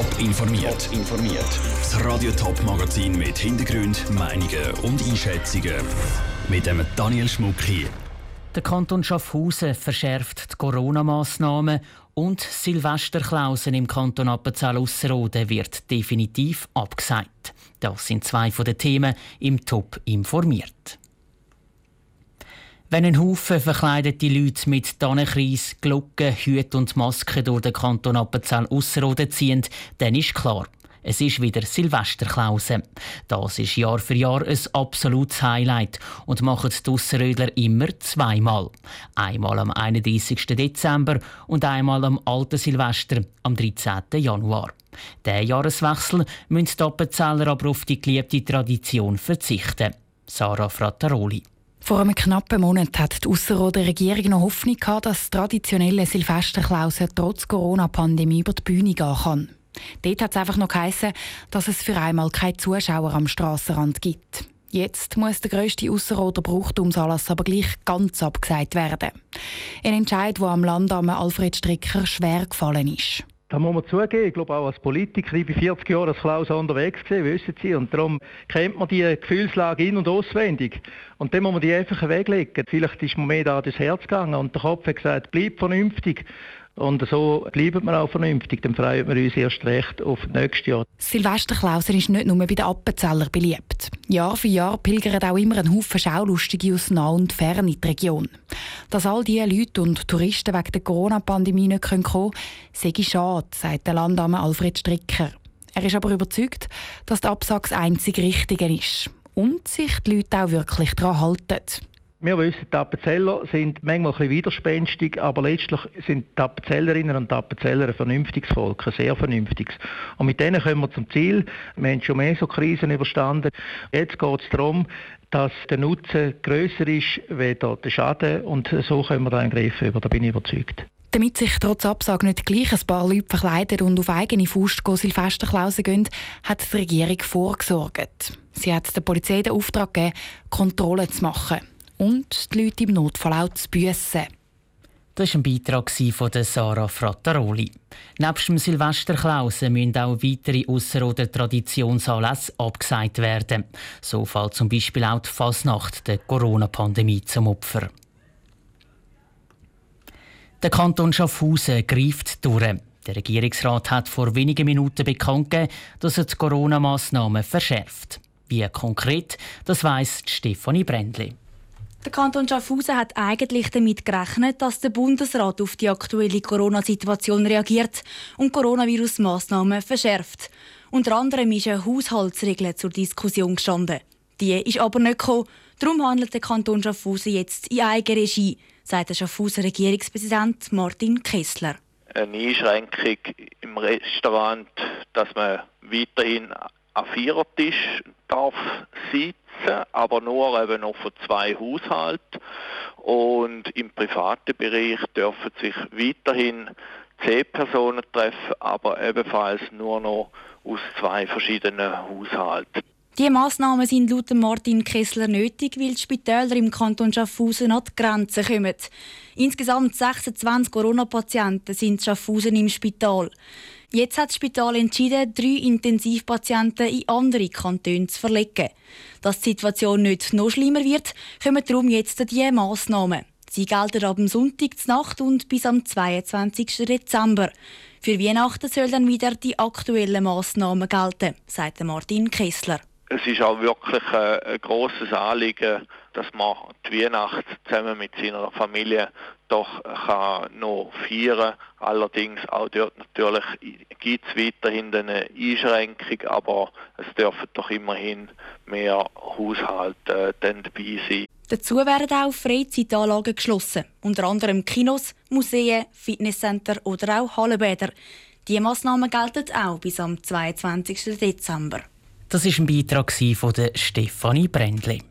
Top informiert. informiert. Das Radio Top Magazin mit Hintergrund, Meinungen und Einschätzungen mit dem Daniel Schmuck hier. Der Kanton Schaffhausen verschärft die Corona-Massnahmen und Silvesterklausen im Kanton Appenzell-Ausserrhoden wird definitiv abgesagt. Das sind zwei von den Themen im Top informiert. Wenn ein Haufen verkleidete Leute mit Tannenkreis, Glocken, Hüten und Masken durch den Kanton Appenzell Ausserrhoden ziehen, dann ist klar, es ist wieder Silvesterklause. Das ist Jahr für Jahr ein absolutes Highlight und machen die Ausserrödler immer zweimal. Einmal am 31. Dezember und einmal am alten Silvester am 13. Januar. Diesen Jahreswechsel müssen die Appenzeller aber auf die geliebte Tradition verzichten. Sarah Frattaroli. Vor einem knappen Monat hat die Ausserrhoder Regierung noch Hoffnung gehabt, dass das traditionelle Silvesterklausen trotz Corona-Pandemie über die Bühne gehen kann. Dort hat es einfach noch geheissen, dass es für einmal keine Zuschauer am Strassenrand gibt. Jetzt muss der grösste Ausserrhoder Brauchtumsanlass aber gleich ganz abgesagt werden. Ein Entscheid, der am Landamt Alfred Stricker schwer gefallen ist. Da muss man zugeben, ich glaube auch als Politiker, ich bin 40 Jahre als Klaus unterwegs gewesen, wissen Sie, und darum kennt man die Gefühlslage in- und auswendig. Und dann muss man die einfach weglegen. Vielleicht ist mir mehr da das Herz gegangen und der Kopf hat gesagt, bleib vernünftig. Und so bleiben wir auch vernünftig, dann freuen wir uns erst recht auf das nächste Jahr. Silvesterklausen ist nicht nur bei den Appenzeller beliebt. Jahr für Jahr pilgern auch immer ein Haufen Schaulustige aus nah und fern in die Region. Dass all diese Leute und Touristen wegen der Corona-Pandemie nicht kommen können, sei schade, sagt der Landame Alfred Stricker. Er ist aber überzeugt, dass der Absatz einzig Richtige ist und sich die Leute auch wirklich daran halten. Wir wissen, die Appenzeller sind manchmal ein bisschen widerspenstig, aber letztlich sind die Appenzellerinnen und die Appenzeller ein vernünftiges Volk, ein sehr vernünftiges. Und mit denen kommen wir zum Ziel. Wir haben schon mehr so Krisen überstanden. Jetzt geht es darum, dass der Nutzen grösser ist als der Schaden und so können wir da einen Griff über, da bin ich überzeugt. Damit sich trotz Absage nicht gleich ein paar Leute verkleiden und auf eigene Faust Silvesterklausen gehen, hat die Regierung vorgesorgt. Sie hat der Polizei den Auftrag gegeben, Kontrollen zu machen und die Leute im Notfall auch zu büssen. Das war ein Beitrag von Sarah Frattaroli. Neben dem Silvesterklausen müssen auch weitere Ausser- oder Traditionsanlässe abgesagt werden. So fällt zum Beispiel auch die Fasnacht der Corona-Pandemie zum Opfer. Der Kanton Schaffhausen greift durch. Der Regierungsrat hat vor wenigen Minuten bekannt gegeben, dass er die Corona-Massnahmen verschärft. Wie konkret, das weiss Stefanie Brändli. Der Kanton Schaffhausen hat eigentlich damit gerechnet, dass der Bundesrat auf die aktuelle Corona-Situation reagiert und Coronavirus-Massnahmen verschärft. Unter anderem ist eine Haushaltsregel zur Diskussion gestanden. Die ist aber nicht gekommen. Darum handelt der Kanton Schaffhausen jetzt in Eigenregie, sagt der Schaffhauser Regierungspräsident Martin Kessler. Eine Einschränkung im Restaurant, dass man weiterhin am Vierertisch darf sitzen, aber nur eben noch für zwei Haushalte. Und im privaten Bereich dürfen sich weiterhin zehn Personen treffen, aber ebenfalls nur noch aus zwei verschiedenen Haushalten. Die Massnahmen sind laut Martin Kessler nötig, weil die Spitäler im Kanton Schaffhausen an die Grenzen kommen. Insgesamt 26 Corona-Patienten sind Schaffhausen im Spital. Jetzt hat das Spital entschieden, drei Intensivpatienten in andere Kantone zu verlegen. Dass die Situation nicht noch schlimmer wird, kommen darum jetzt diese Massnahmen. Sie gelten ab dem Sonntag Nacht und bis am 22. Dezember. Für Weihnachten sollen dann wieder die aktuellen Massnahmen gelten, sagt Martin Kessler. Es ist auch wirklich ein, ein grosses Anliegen, dass man die Weihnacht zusammen mit seiner Familie doch kann noch feiern Allerdings auch dort natürlich gibt es weiterhin eine Einschränkung, aber es dürfen doch immerhin mehr Haushalte äh, dabei sein. Dazu werden auch Freizeitanlagen geschlossen, unter anderem Kinos, Museen, Fitnesscenter oder auch Hallenbäder. Diese Massnahmen gelten auch bis am 22. Dezember. Das ist ein Beitrag von Stefanie Brändli.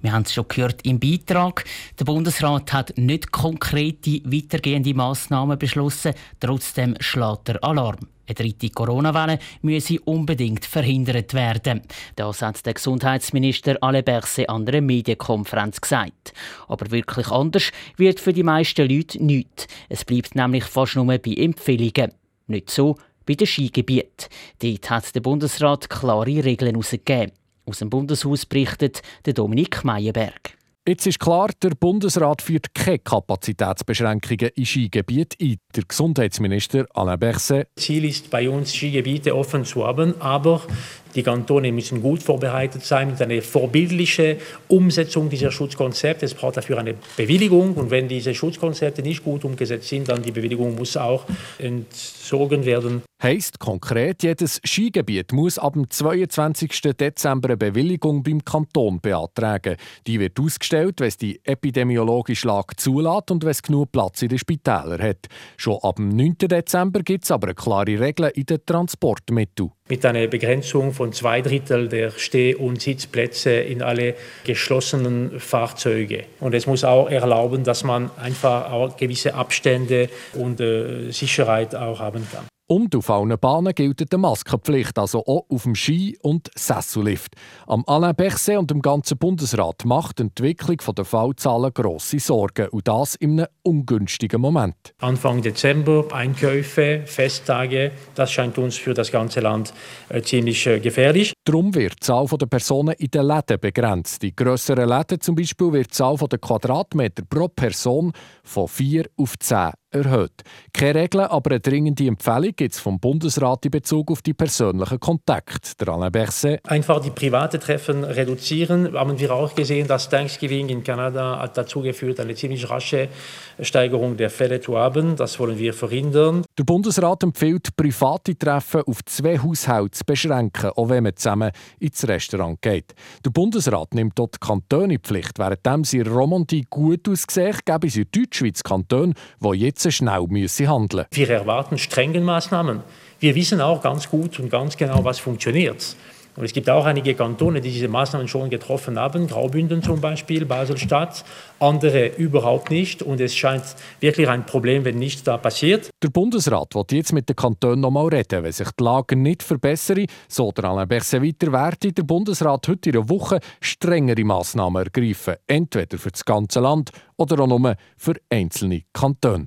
Wir haben es schon gehört im Beitrag. Der Bundesrat hat nicht konkrete weitergehende Massnahmen beschlossen. Trotzdem schlägt der Alarm. Eine dritte Corona-Welle müsse unbedingt verhindert werden. Das hat der Gesundheitsminister Alain Berset an einer Medienkonferenz gesagt. Aber wirklich anders wird für die meisten Leute nichts. Es bleibt nämlich fast nur bei Empfehlungen. Nicht so bei den Skigebieten. Dort hat der Bundesrat klare Regeln herausgegeben. Aus dem Bundeshaus berichtet Dominik Meyerberg. Jetzt ist klar, der Bundesrat führt keine Kapazitätsbeschränkungen in Skigebieten ein. Der Gesundheitsminister Alain Berset. Ziel ist bei uns, Skigebiete offen zu haben, aber die Kantone müssen gut vorbereitet sein mit einer vorbildlichen Umsetzung dieser Schutzkonzepte. Es braucht dafür eine Bewilligung und wenn diese Schutzkonzepte nicht gut umgesetzt sind, dann die Bewilligung muss auch entzogen werden. Heißt konkret, jedes Skigebiet muss ab dem 22. Dezember eine Bewilligung beim Kanton beantragen. Die wird ausgestellt, wenn es die epidemiologische Lage zulässt und wenn es genug Platz in den Spitälern hat. Schon ab dem 9. Dezember gibt es aber klare Regeln in den Transportmitteln mit einer Begrenzung von zwei Drittel der Steh- und Sitzplätze in alle geschlossenen Fahrzeuge. Und es muss auch erlauben, dass man einfach auch gewisse Abstände und äh, Sicherheit auch haben kann. Und auf allen Bahnen gilt eine Maskenpflicht, also auch auf dem Ski- und Sessellift. Am Alain Berset und dem ganzen Bundesrat macht die Entwicklung der Fallzahlen grosse Sorgen. Und das in einem ungünstigen Moment. Anfang Dezember, Einkäufe, Festtage, das scheint uns für das ganze Land äh, ziemlich äh, gefährlich. Darum wird die Zahl der Personen in den Läden begrenzt. In grösseren Läden zum Beispiel wird die Zahl der Quadratmeter pro Person von 4 auf 10 erhöht. Keine Regeln, aber eine dringende Empfehlung gibt es vom Bundesrat in Bezug auf die persönlichen Kontakte. Der Alain Berset. Einfach die privaten Treffen reduzieren. Haben wir auch gesehen, dass Thanksgiving in Kanada hat dazu geführt, eine ziemlich rasche Steigerung der Fälle zu haben. Das wollen wir verhindern. Der Bundesrat empfiehlt, private Treffen auf zwei Haushalte zu beschränken, auch wenn man zusammen ins Restaurant geht. Der Bundesrat nimmt dort die Kantone Pflicht. Während sie in Romandie gut aussehen, geben sie in Deutschschweiz Kantone, die jetzt schnell müssen handeln müssen. Wir erwarten strenge Maßnahmen. Wir wissen auch ganz gut und ganz genau, was funktioniert. Und es gibt auch einige Kantone, die diese Maßnahmen schon getroffen haben, Graubünden zum Beispiel, Basel-Stadt, andere überhaupt nicht. Und es scheint wirklich ein Problem, wenn nichts da passiert. Der Bundesrat wird jetzt mit den Kantonen noch mal reden. Wenn sich die Lage nicht verbessere, so der Alain Berset weiter, werde der Bundesrat heute in einer Woche strengere Maßnahmen ergreifen. Entweder für das ganze Land oder auch nur für einzelne Kantone.